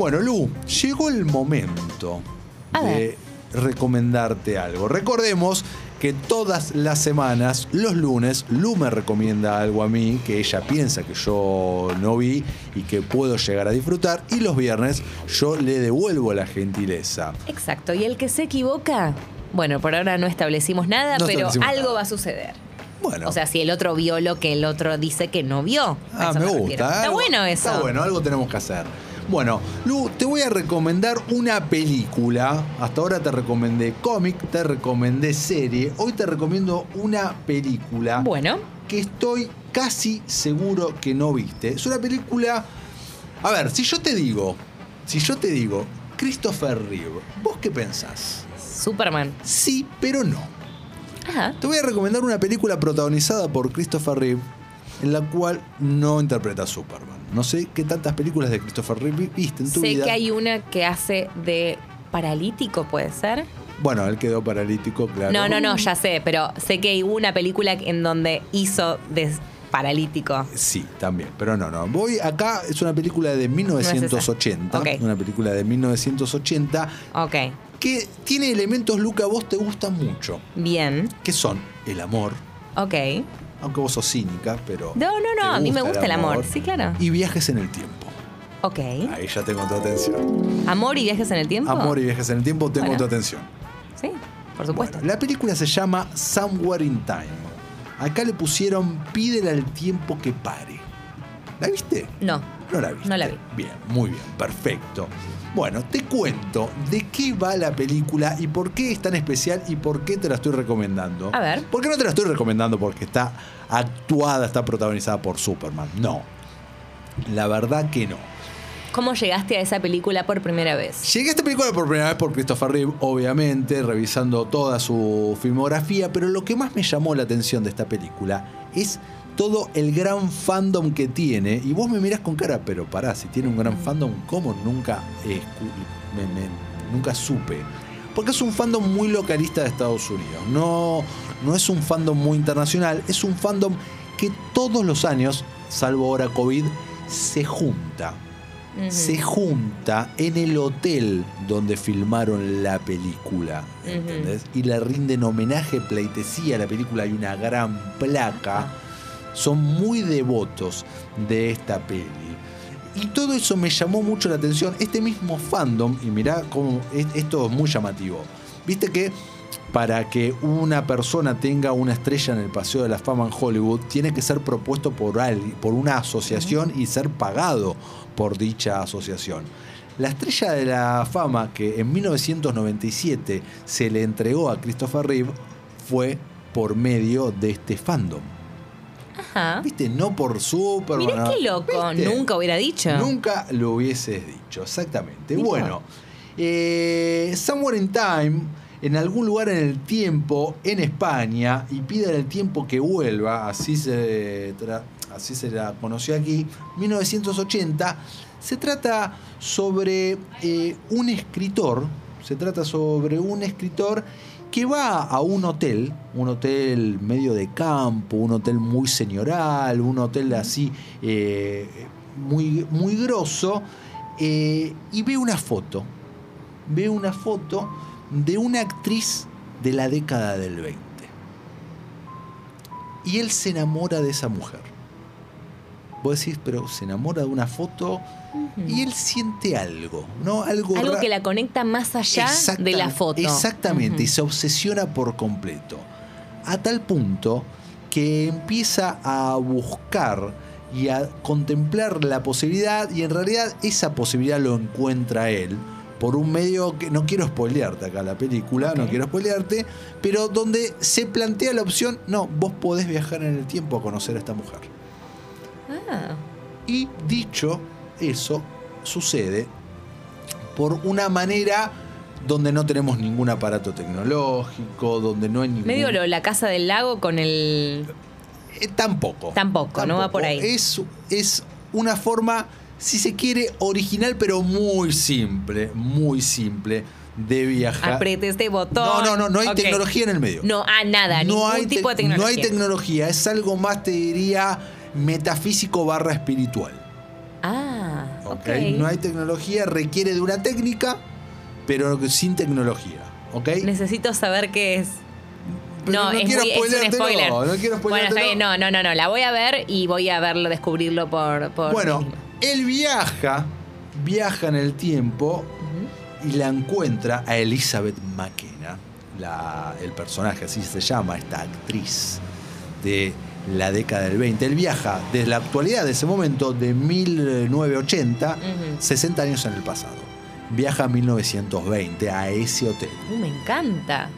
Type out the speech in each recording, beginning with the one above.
Bueno, Lu, llegó el momento A de recomendarte algo. Recordemos que todas las semanas, los lunes, Lu me recomienda algo a mí que ella piensa que yo no vi y que puedo llegar a disfrutar. Y los viernes yo le devuelvo la gentileza. Exacto. Y el que se equivoca, bueno, por ahora no establecimos nada, No pero establecimos algo nada. va a suceder. Bueno. O sea, si el otro vio lo que el otro dice que no vio. A Ah, eso me refiero. gusta. Está algo- bueno eso. Está bueno, algo tenemos que hacer. Bueno, Lu, te voy a recomendar una película. Hasta ahora te recomendé cómic, te recomendé serie. Hoy te recomiendo una película Bueno, que estoy casi seguro que no viste. Es una película. A ver, si yo te digo, si yo te digo, Christopher Reeve, ¿vos qué pensás? Superman. Sí, pero no. Ajá. Te voy a recomendar una película protagonizada por Christopher Reeve, en la cual no interpreta a Superman. No sé qué tantas películas de Christopher Reeve viste en tu Sé vida. que hay una que hace de paralítico, ¿puede ser? Bueno, él quedó paralítico, claro. No, no, no, ya sé, pero sé que hay una película en donde hizo de paralítico. Sí, también, pero no, no. Voy acá, es una película de 1980. Ok. Una película de 1980 Ok, que tiene elementos, Luca, a vos te gustan mucho. bien. Que son el amor, Ok. Aunque vos sos cínica, pero. No, no, no, a mí me gusta el amor. Sí, claro. Y viajes en el tiempo. Ok. Ahí ya tengo tu atención. ¿Amor y viajes en el tiempo? Amor y viajes en el tiempo, tengo Bueno. tu atención. Sí, por supuesto. Bueno, la película se llama Somewhere in Time. Acá le pusieron Pídele al tiempo que pare. ¿La viste? no. No la viste. No la vi. Bien, muy bien, perfecto. Bueno, te cuento de qué va la película y por qué es tan especial y por qué te la estoy recomendando. A ver. ¿Por qué no te la estoy recomendando? Porque está actuada, está protagonizada por Superman. No. La verdad que no. ¿Cómo llegaste a esa película por primera vez? Llegué a esta película por primera vez por Christopher Reeve, obviamente, revisando toda su filmografía, pero lo que más me llamó la atención de esta película es todo el gran fandom que tiene. Y vos me mirás con cara, pero pará, si tiene un gran fandom, ¿cómo nunca, eh, escu- me- me- nunca supe? Porque es un fandom muy localista de Estados Unidos. No, no es un fandom muy internacional, es un fandom que todos los años, salvo ahora COVID, se junta se junta en el hotel donde filmaron la película. ¿entendés? Y le rinden homenaje, pleitesía a la película, hay una gran placa. Son muy devotos de esta peli. Y todo eso me llamó mucho la atención. Este mismo fandom, y mirá cómo es- esto es muy llamativo. Viste que para que una persona tenga una estrella en el Paseo de la Fama en Hollywood, tiene que ser propuesto por, alguien, por una asociación y ser pagado por dicha asociación. La estrella de la fama que en 1997 se le entregó a Christopher Reeve fue por medio de este fandom. Ajá. ¿Viste? No por Superman. Mirá no. qué loco. ¿Viste? Nunca hubiera dicho. Nunca lo hubieses dicho, exactamente. Bueno, eh, Somewhere in Time, en algún lugar en el tiempo, en España, y piden el tiempo que vuelva, así se, así se la conoció aquí, 1980, se trata sobre eh, un escritor, se trata sobre un escritor que va a un hotel, un hotel medio de campo, un hotel muy señoral, un hotel así eh, muy, muy grosso, eh, y ve una foto, ve una foto de una actriz de la década del 20. Y él se enamora de esa mujer. Vos decís, pero se enamora de una foto y él siente algo, ¿no? Algo, que la conecta más allá de la foto. Exactamente, y se obsesiona por completo. A tal punto que empieza a buscar y a contemplar la posibilidad, y en realidad esa posibilidad lo encuentra él por un medio que no quiero spoilearte acá la película, no quiero spoilearte, pero donde se plantea la opción, no, vos podés viajar en el tiempo a conocer a esta mujer. Ah, Y dicho eso, sucede por una manera donde no tenemos ningún aparato tecnológico, donde no hay ningún... medio lo- la casa del lago con el. Eh, tampoco. Tampoco, no va por ahí. Es, es una forma, si se quiere, original, pero muy simple, muy simple de viajar. Apriete este botón. No, no, no, no hay tecnología en el medio. No, ah, nada, ningún hay tipo de tec- tecnología. No hay tecnología, es algo más, te diría, metafísico barra espiritual. Ah, ¿ok? Ok. No hay tecnología, requiere de una técnica, pero sin tecnología. ¿ok? Necesito saber qué es. Pero no, no es, quiero muy, es un spoiler. no quiero bueno, está spoileártelo. bien, no, no, no, no. La voy a ver y voy a verlo, descubrirlo por. por Bueno, él viaja, viaja en el tiempo y la encuentra a Elizabeth McKenna, la- el personaje, así se llama, esta actriz de la década del 20. Él viaja desde la actualidad de ese momento, de 1980, Ujú. 60 años en el pasado. Viaja a 1920 a ese hotel. Uh, me encanta.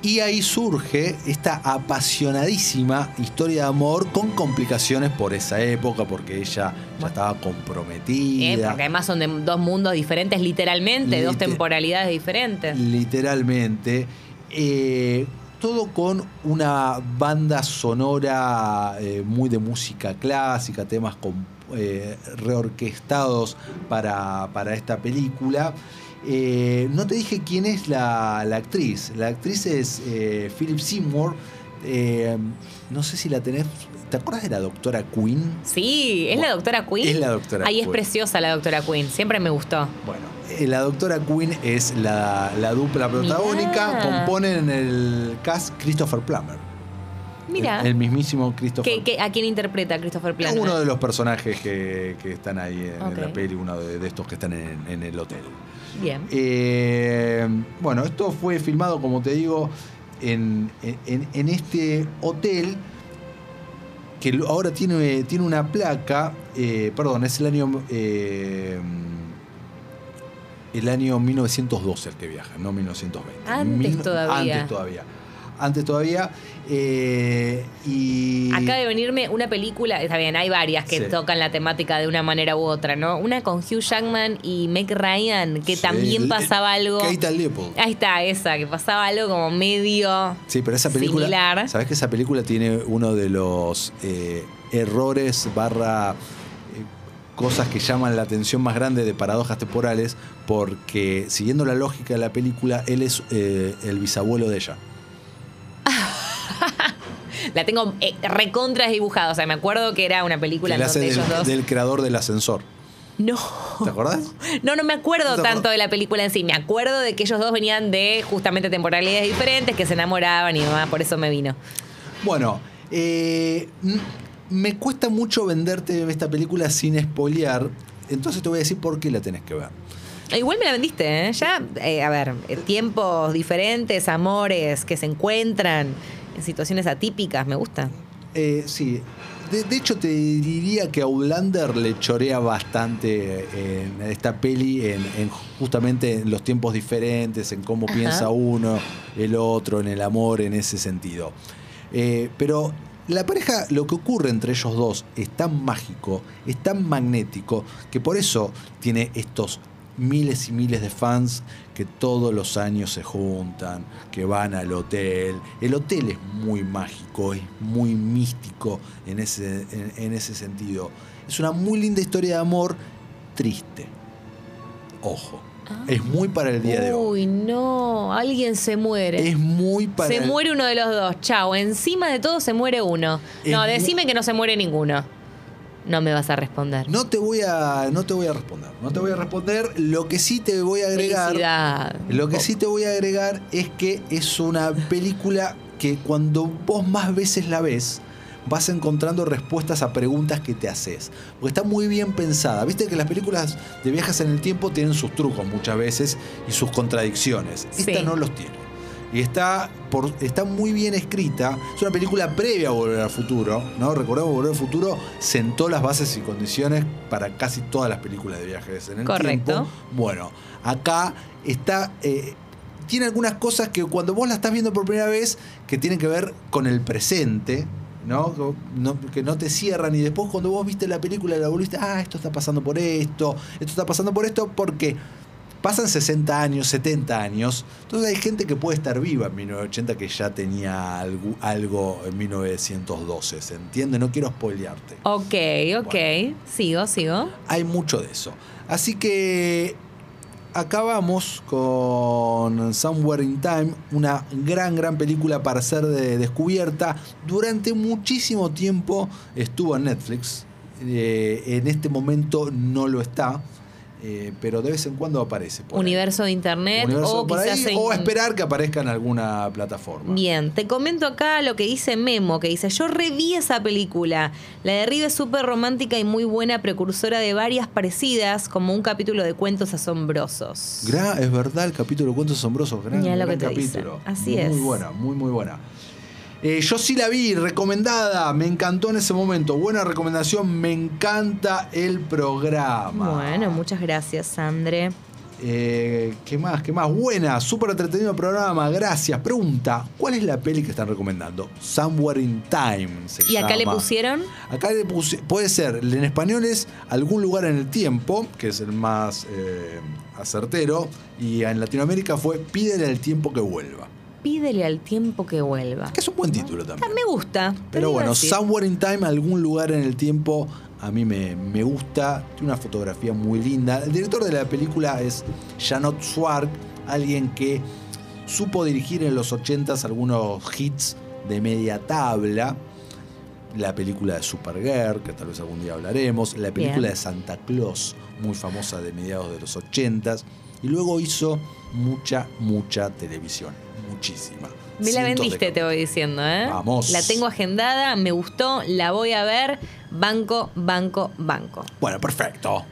Y ahí surge esta apasionadísima historia de amor con complicaciones por esa época, porque ella ya estaba Eh, comprometida. porque además son de dos mundos diferentes, literalmente, dos temporalidades diferentes. literalmente. Eh, todo con una banda sonora eh, muy de música clásica, temas eh, reorquestados para, para esta película. Eh, no te dije quién es la, la actriz. La actriz es Philip Seymour. Eh, no sé si la tenés. ¿Te acuerdas de la doctora Queen? Sí, ¿es la doctora Queen? Es la doctora Ahí es preciosa la doctora Queen, siempre me gustó. Bueno, eh, la doctora Queen es la, la dupla protagónica. Mirá. Componen el cast Christopher Plummer. Mira, El, el mismísimo Christopher ¿qué- qué- a quién interpreta Christopher Plummer? Uno de los personajes que, que están ahí en, en la peli, uno de, de estos que están en, en el hotel. Bien. Eh, bueno, esto fue filmado, como te digo, en, en- en este hotel que ahora tiene, tiene una placa, eh, perdón, es el año... eh, el año 1912 el que viaja, no 1920. Antes todavía. Antes todavía. Antes todavía. eh, y. Acaba de venirme una película, está bien, hay varias que Sí. tocan la temática de una manera u otra, ¿no? Una con Hugh Jackman y Meg Ryan, que Sí, también el- pasaba algo. Kate Leopold. Ahí está, esa, que pasaba algo como medio. Sí, pero esa película. Similar. ¿Sabes que esa película tiene uno de los eh, errores barra eh, cosas que llaman la atención más grande de paradojas temporales? Porque siguiendo la lógica de la película, él es eh, el bisabuelo de ella. La tengo eh, recontra dibujada. O sea, me acuerdo que era una película en donde del, ellos dos. del creador del ascensor. No. ¿Te acordás? No, no me acuerdo ¿No te tanto de la película en sí. Me acuerdo de que ellos dos venían de justamente temporalidades diferentes, que se enamoraban y demás, por eso me vino. Bueno, eh, me cuesta mucho venderte esta película sin spoilear. Entonces te voy a decir por qué la tenés que ver. Igual me la vendiste, ¿eh? Ya, eh, a ver, tiempos diferentes, amores que se encuentran en situaciones atípicas, me gusta. Eh, sí. De, de hecho, te diría que Outlander le chorea bastante en esta peli, en, en justamente en los tiempos diferentes, en cómo Ajá. piensa uno, el otro, en el amor, en ese sentido. Eh, pero la pareja, lo que ocurre entre ellos dos es tan mágico, es tan magnético, que por eso tiene estos miles y miles de fans que todos los años se juntan, que van al hotel. El hotel es muy mágico, es muy místico en ese, en, en ese sentido. Es una muy linda historia de amor triste. Ojo, es muy para el día de hoy. Uy, no, alguien se muere. Es muy para Se el- muere uno de los dos, chao. Encima de todo se muere uno. Es No, decime que no se muere ninguno. No me vas a responder. No te voy a, no te voy a responder. No te voy a responder. Lo que sí te voy a agregar. Felicidad. Lo que sí te voy a agregar es que es una película que cuando vos más veces la ves, vas encontrando respuestas a preguntas que te haces. Porque está muy bien pensada. Viste que las películas de viajes en el tiempo tienen sus trucos muchas veces y sus contradicciones. Esta Sí. no los tiene. Y está, por, está muy bien escrita. Es una película previa a Volver al Futuro. ¿no? Recordemos, Volver al Futuro sentó las bases y condiciones para casi todas las películas de viajes en el Correcto. tiempo. Bueno, acá está. eh, tiene algunas cosas que cuando vos la estás viendo por primera vez, que tienen que ver con el presente, ¿no? No- que no te cierran. Y después, cuando vos viste la película y la volviste, ah, esto está pasando por esto, esto está pasando por esto, porque pasan 60 años, 70 años. Entonces hay gente que puede estar viva en 1980 que ya tenía algo, algo en 1912. ¿Se entiende? No quiero spoilearte Ok, ok. Bueno. Sigo, sigo. hay mucho de eso. Así que acabamos con Somewhere in Time, una gran, gran película para ser de- descubierta. Durante muchísimo tiempo estuvo en Netflix. Eh, en este momento no lo está. Eh, pero de vez en cuando aparece. ahí. Universo de internet Universo o por quizás ahí, en- o esperar que aparezca en alguna plataforma. Bien, te comento acá lo que dice Memo, que dice, yo reví esa película. La de Rive es súper romántica y muy buena, precursora de varias parecidas, como un capítulo de cuentos asombrosos. Gra- es verdad, el capítulo de Cuentos Asombrosos, gran, gran que te dice. capítulo. Así muy, es. Muy buena, muy, muy buena. Eh, yo sí la vi, recomendada, me encantó en ese momento. Buena recomendación, me encanta el programa. Bueno, muchas gracias, Sandre. Eh, ¿Qué más? ¿Qué más? Buena, súper entretenido el programa, gracias. Pregunta, ¿cuál es la peli que están recomendando? Somewhere in Time se ¿Y acá le pusieron? Acá le puse- puede ser, en español es algún lugar en el tiempo, que es el más eh, acertero, y en Latinoamérica fue pídele al tiempo que vuelva. Pídele al tiempo que vuelva. Que es un buen título también. Ah, Me gusta. Pero bueno. Somewhere in Time, algún lugar en el tiempo, a mí me, me gusta. Tiene una fotografía muy linda. El director de la película es Janot Swark, alguien que supo dirigir en los 80s algunos hits de media tabla. La película de Supergirl, que tal vez algún día hablaremos. La película Bien. de Santa Claus, muy famosa de mediados de los 80s. Y luego hizo mucha, mucha televisión. Muchísima. Me la de vendiste, te voy diciendo, ¿eh? Vamos. La tengo agendada, me gustó, la voy a ver. Banco, banco, banco. Bueno, perfecto.